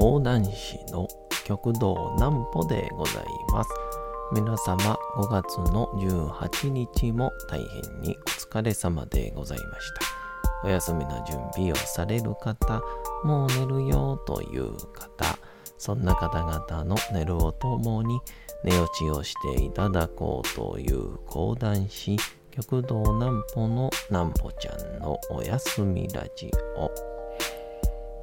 講談師の極道南歩でございます。皆様5月の18日も大変にお疲れ様でございました。お休みの準備をされる方、もう寝るよという方、そんな方々の寝るをともに寝落ちをしていただこうという講談師、極道南歩の南歩ちゃんのおやすみラジオ。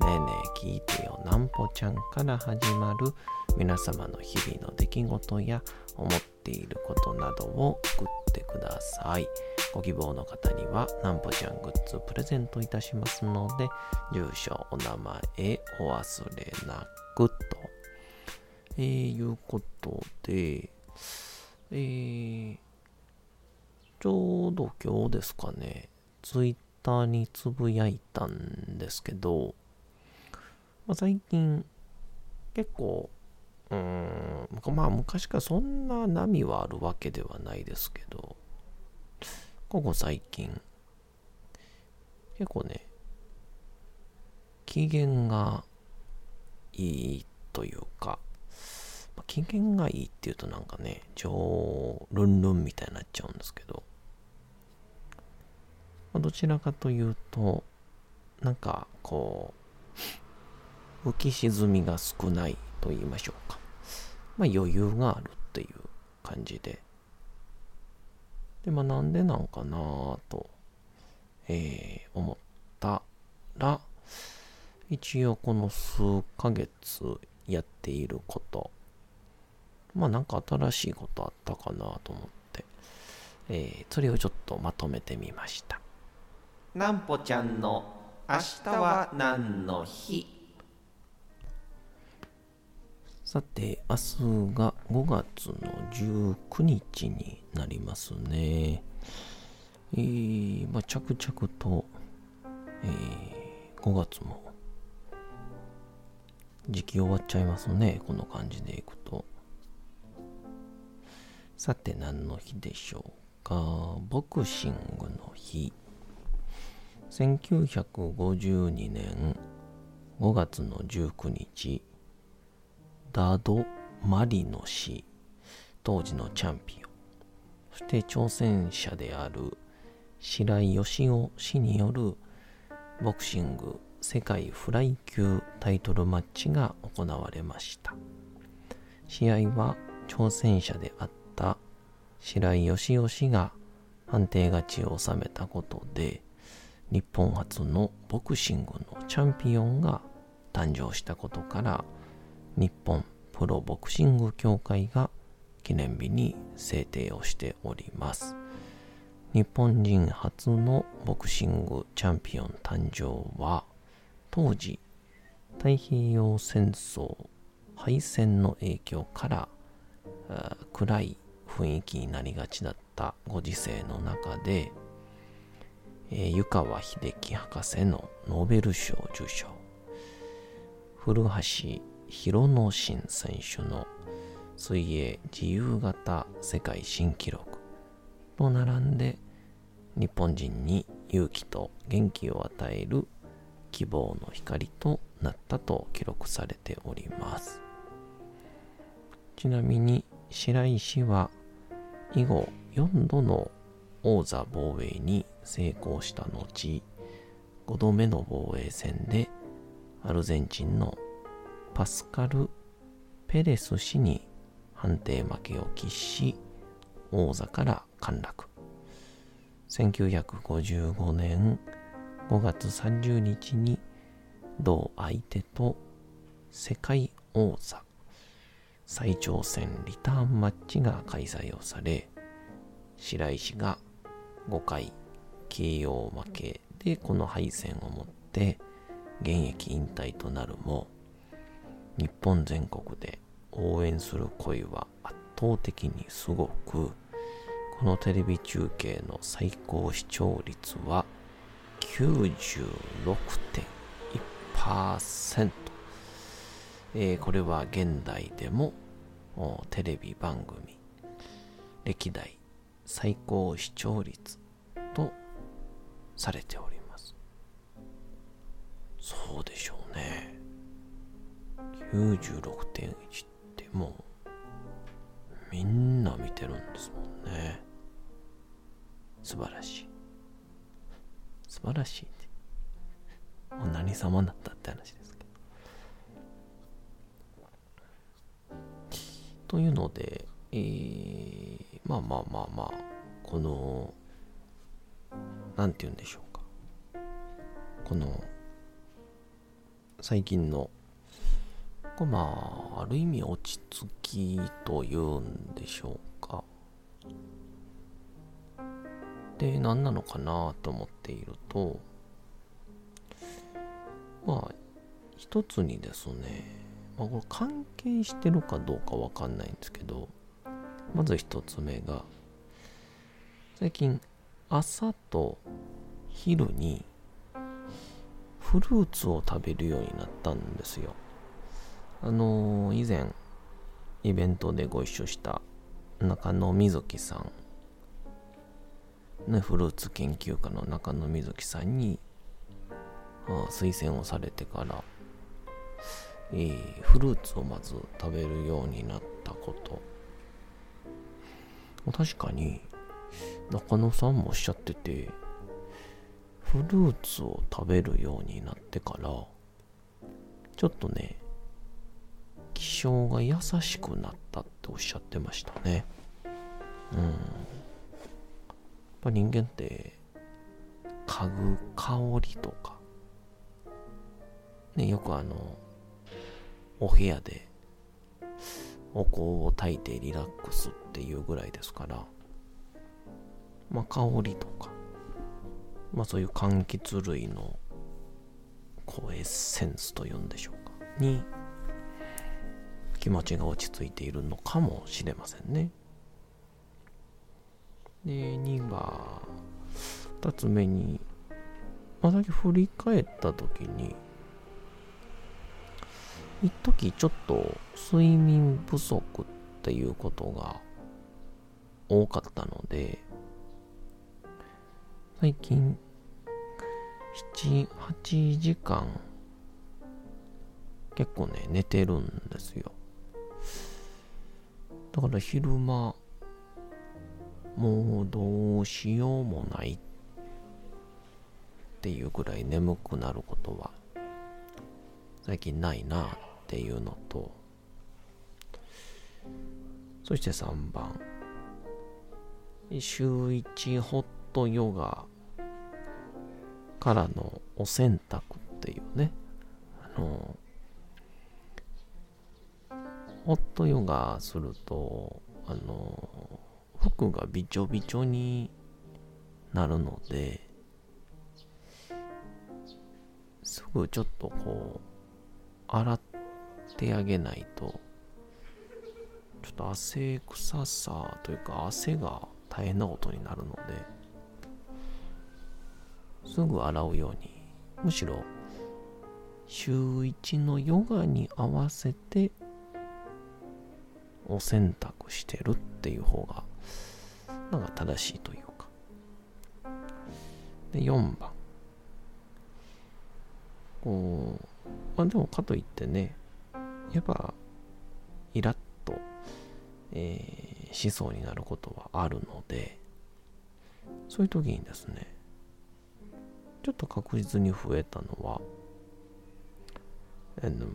ねえねえ聞いてよなんぽちゃんから始まる皆様の日々の出来事や思っていることなどを送ってください。ご希望の方にはなんぽちゃんグッズプレゼントいたしますので、住所、お名前お忘れなくと。えー、いうことで、えー、ちょうど今日ですかね、ツイッターにつぶやいたんですけど、まあ、最近結構うーんまあ昔からそんな波はあるわけではないですけどここ最近結構ね機嫌がいいというか、まあ、機嫌がいいっていうとなんかね上ルンルンみたいになっちゃうんですけど、ま、どちらかというとなんかこう浮き沈みが少ないと言いましょうか。まあ余裕があるっていう感じで。で、まあなんでなんかなと、えー、思ったら、一応この数ヶ月やっていること、まあなんか新しいことあったかなと思って、えー、それをちょっとまとめてみました。なんぽちゃんの明日は何の日？さて、明日が5月の19日になりますね。えー、まあ、着々と、えー、5月も時期終わっちゃいますね。この感じでいくと。さて、何の日でしょうか。ボクシングの日。1952年5月の19日、ダド・マリノ氏、当時のチャンピオン、そして挑戦者である白井義雄氏によるボクシング世界フライ級タイトルマッチが行われました。試合は挑戦者であった白井義雄氏が判定勝ちを収めたことで日本初のボクシングのチャンピオンが誕生したことから日本プロボクシング協会が記念日に制定をしております。日本人初のボクシングチャンピオン誕生は当時太平洋戦争敗戦の影響から暗い雰囲気になりがちだったご時世の中で、えー、湯川秀樹博士のノーベル賞受賞古橋広野新選手の水泳自由形世界新記録と並んで日本人に勇気と元気を与える希望の光となったと記録されております。ちなみに白井氏は以後4度の王座防衛に成功した後5度目の防衛戦でアルゼンチンのパスカル・ペレス氏に判定負けを喫し、王座から陥落。1955年5月30日に同相手と世界王座再挑戦リターンマッチが開催をされ白石が5回 KO 負けでこの敗戦をもって現役引退となるも日本全国で応援する声は圧倒的にすごくこのテレビ中継の最高視聴率は96.1%、えー、これは現代でもテレビ番組歴代最高視聴率とされております。そうでしょうね。96.1ってもうみんな見てるんですもんね。素晴らしい。素晴らしいってもう何様だったって話ですけど。というので、えー、まあまあまあまあこの何て言うんでしょうか。この最近のまあある意味落ち着きというんでしょうかで何なのかなと思っているとまあ一つにですね、まあ、これ関係してるかどうかわかんないんですけどまず一つ目が最近朝と昼にフルーツを食べるようになったんですよ。あのー、以前イベントでご一緒した中野瑞希さん、ね、フルーツ研究家の中野瑞希さんに推薦をされてから、えー、フルーツをまず食べるようになったこと。確かに中野さんもおっしゃっててフルーツを食べるようになってからちょっとね気性が優しくなったっておっしゃってましたね。うん。やっぱ人間って嗅ぐ香りとか。ねよくあのお部屋でお香を焚いてリラックスっていうぐらいですから。まあ、香りとか、まあ、そういう柑橘類のこうエッセンスというんでしょうか。に気持ちが落ち着いているのかもしれませんね。で2が2つ目にまあ、だけ振り返った時に一時ちょっと睡眠不足っていうことが多かったので最近、7、8時間、結構ね、寝てるんですよ。だから昼間、もうどうしようもないっていうぐらい眠くなることは最近ないなっていうのとそして3番。週1ホットヨガからのお洗濯っていうね、あの、ホットヨガすると、あの、服がびちょびちょになるので、すぐちょっとこう、洗ってあげないと、ちょっと汗臭さというか汗が大変なことになるのですぐ洗うようにむしろ週1のヨガに合わせてお洗濯してるっていう方がなんか正しいというか。で4番。こうまあでもかといってねやっぱイラッと、えー、しそうになることはあるのでそういう時にですねちょっと確実に増えたのは、あの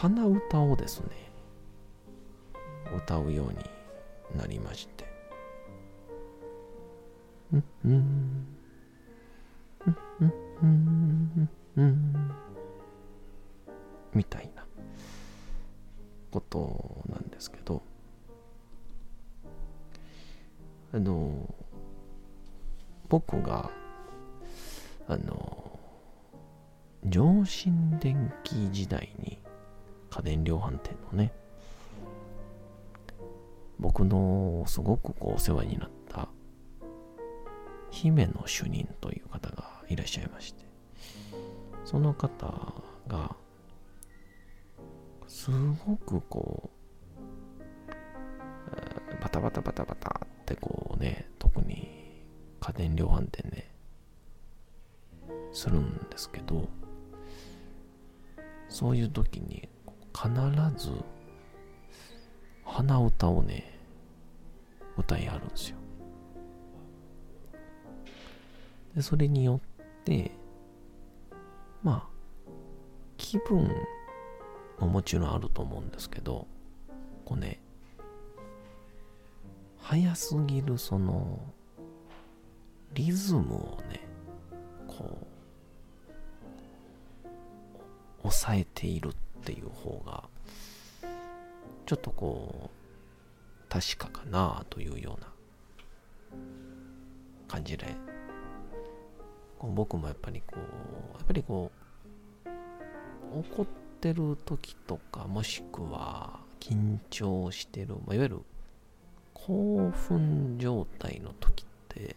鼻歌をですね、歌うようになりまして、うん、うん、うん、うん、うん、うん、みたいなことなんですけど、あの、僕があの、上新電気時代に家電量販店のね、僕のすごくこうお世話になった姫の主任という方がいらっしゃいまして、その方が、すごくこう、バタバタバタバタってこうね、特に家電量販店で、するんですけど、そういう時に必ず鼻歌をね、歌いあるんですよ。で、それによって、まあ、気分ももちろんあると思うんですけど、こうね、早すぎるその、リズムをね、こう、抑えているっていう方が、ちょっとこう、確かかなというような感じで、僕もやっぱりこう、やっぱりこう、怒ってる時とか、もしくは緊張してる、まあ、いわゆる興奮状態の時って、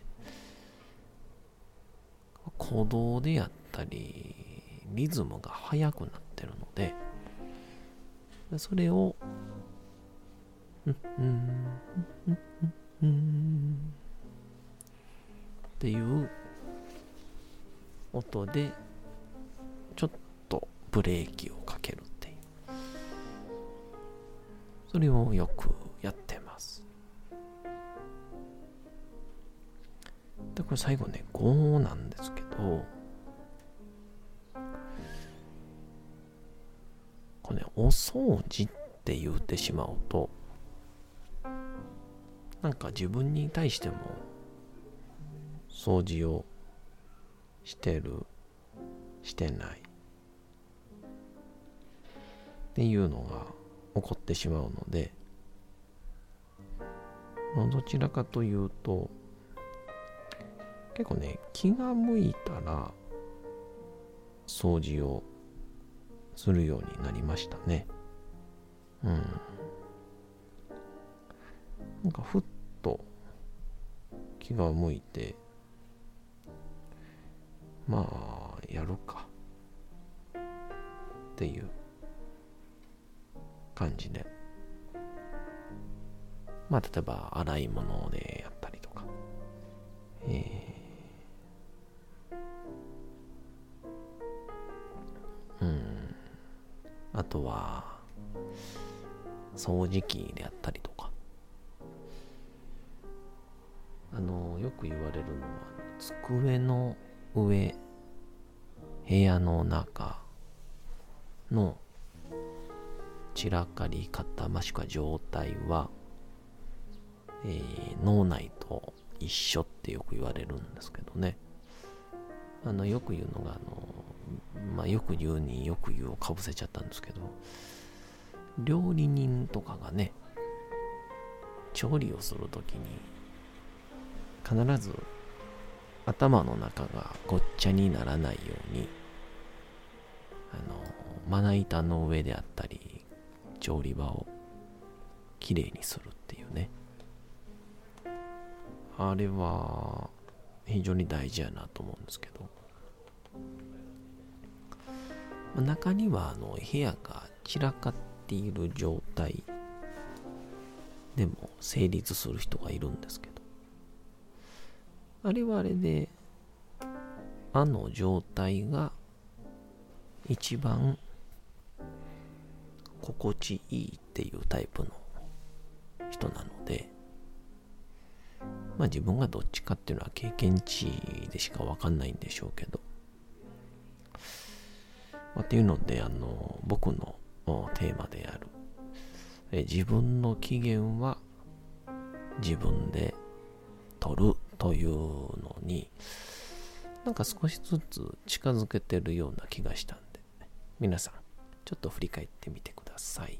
鼓動でやったり、リズムが速くなってるので、それを、っていう音で、ちょっとブレーキをかけるっていう。それをよくやってます。で、これ最後ね、5なんですけど、これね、お掃除って言ってしまうと、なんか自分に対しても、掃除をしてる、してない。っていうのが起こってしまうので、どちらかというと、結構ね、気が向いたら、掃除をするようになりましたね。うん。なんかふっと気が向いて、まあ、やるか。っていう感じで。まあ、例えば、洗い物でやったりとか。えー、うん。あとは、掃除機であったりとか。あの、よく言われるのは、机の上、部屋の中の散らかり方、もしくは状態は、えー、脳内と一緒ってよく言われるんですけどね。あの、よく言うのが、あの、まあ、よく言うによく言うをかぶせちゃったんですけど、料理人とかがね、調理をするときに、必ず頭の中がごっちゃにならないように、あの、まな板の上であったり、調理場をきれいにするっていうね。あれは非常に大事やなと思うんですけど、中にはあの部屋が散らかっている状態でも成立する人がいるんですけど、あれはあれで、あの状態が一番心地いいっていうタイプの人なので、まあ自分がどっちかっていうのは経験値でしかわかんないんでしょうけど、まあ、っていうので、あの、僕のテーマである、え自分の機嫌は自分で取るというのに、なんか少しずつ近づけてるような気がしたんで、皆さん、ちょっと振り返ってみてください。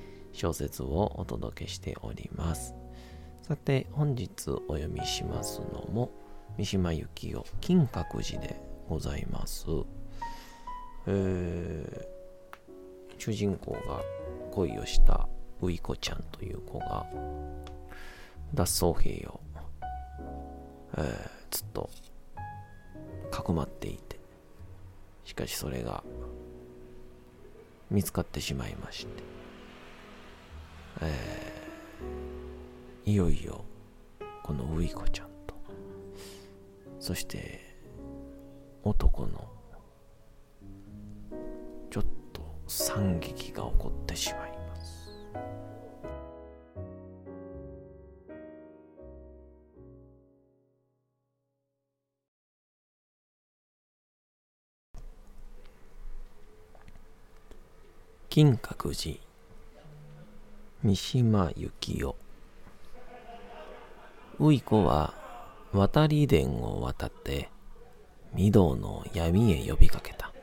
小説をお届けしております。さて本日お読みしますのも三島由紀夫金閣寺でございます。えー、主人公が恋をしたういこちゃんという子が脱走兵を、えー、ずっとかくまっていてしかしそれが見つかってしまいまして、えー、いよいよこのウイコちゃんと。そして男のちょっと惨劇が起こってしまいます。金閣寺三島由紀夫。うい子は渡り殿を渡って御堂の闇へ呼びかけた。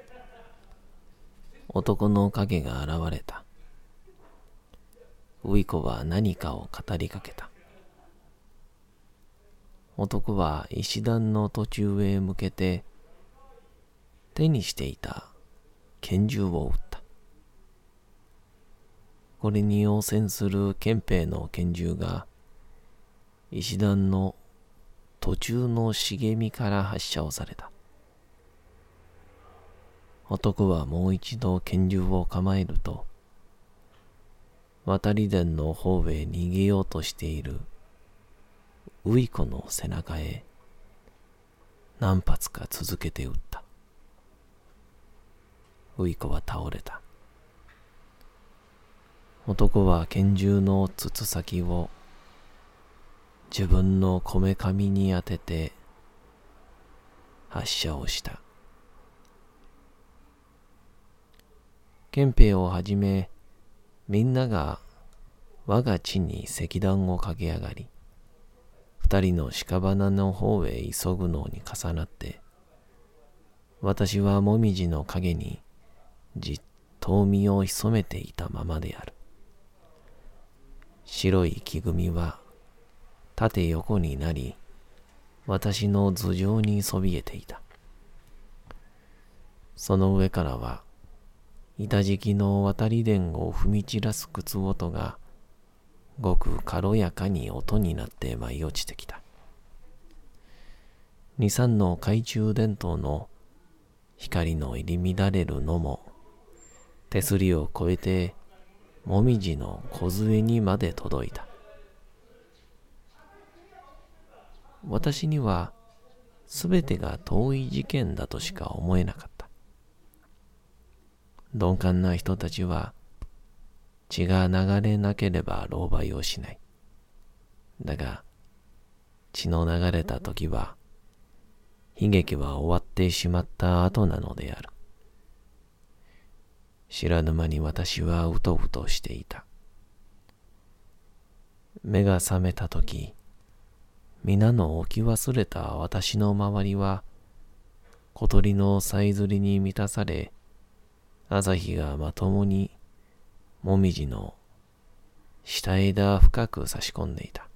男の影が現れた。うい子は何かを語りかけた。男は石段の途中へ向けて手にしていた拳銃を撃った。これに応戦する憲兵の拳銃が、石段の途中の茂みから発射をされた。男はもう一度拳銃を構えると、渡り殿の方へ逃げようとしているウイコの背中へ何発か続けて撃った。ウイコは倒れた。男は拳銃の筒先を自分のこめかみに当てて発射をした。憲兵をはじめみんなが我が地に石段を駆け上がり二人の屍の方へ急ぐのに重なって私はもみじの影にじっと身を潜めていたままである。白い木組みは縦横になり、私の頭上にそびえていた。その上からは、板敷きの渡り殿を踏み散らす靴音が、ごく軽やかに音になって舞い落ちてきた。二三の懐中電灯の光の入り乱れるのも、手すりを越えてもみじの梢にまで届いた。私には全てが遠い事件だとしか思えなかった。鈍感な人たちは血が流れなければ狼狽をしない。だが血の流れた時は悲劇は終わってしまった後なのである。知らぬ間に私はうとうとしていた。目が覚めたとき、皆の置き忘れた私の周りは、小鳥のさえずりに満たされ、朝日がまともに、もみじの下枝深く差し込んでいた。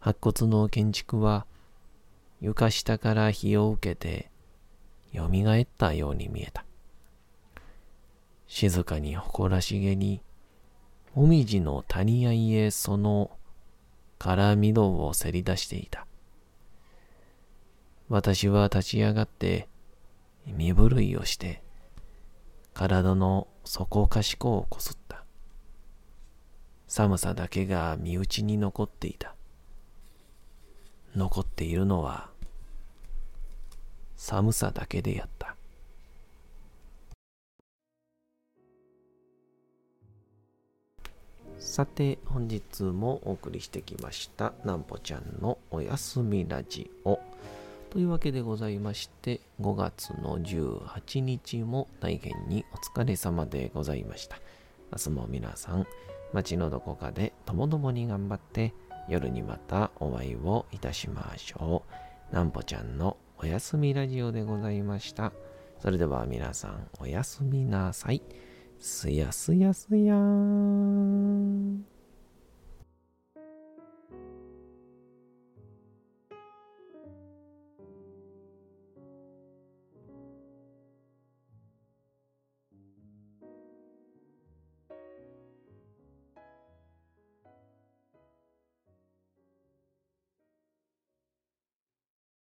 白骨の建築は、床下から日を受けて、蘇ったように見えた。静かに誇らしげに、もみじの谷合へそのからみどをせり出していた。私は立ち上がって身震いをして体の底かしこをこすった。寒さだけが身内に残っていた。残っているのは寒さだけでやった。さて、本日もお送りしてきました、なんぽちゃんのおやすみラジオ。というわけでございまして、5月の18日も大変にお疲れ様でございました。明日も皆さん、街のどこかでともどもに頑張って、夜にまたお会いをいたしましょう。なんぽちゃんのおやすみラジオでございました。それでは皆さんおやすみなさい。すやすやすやーん。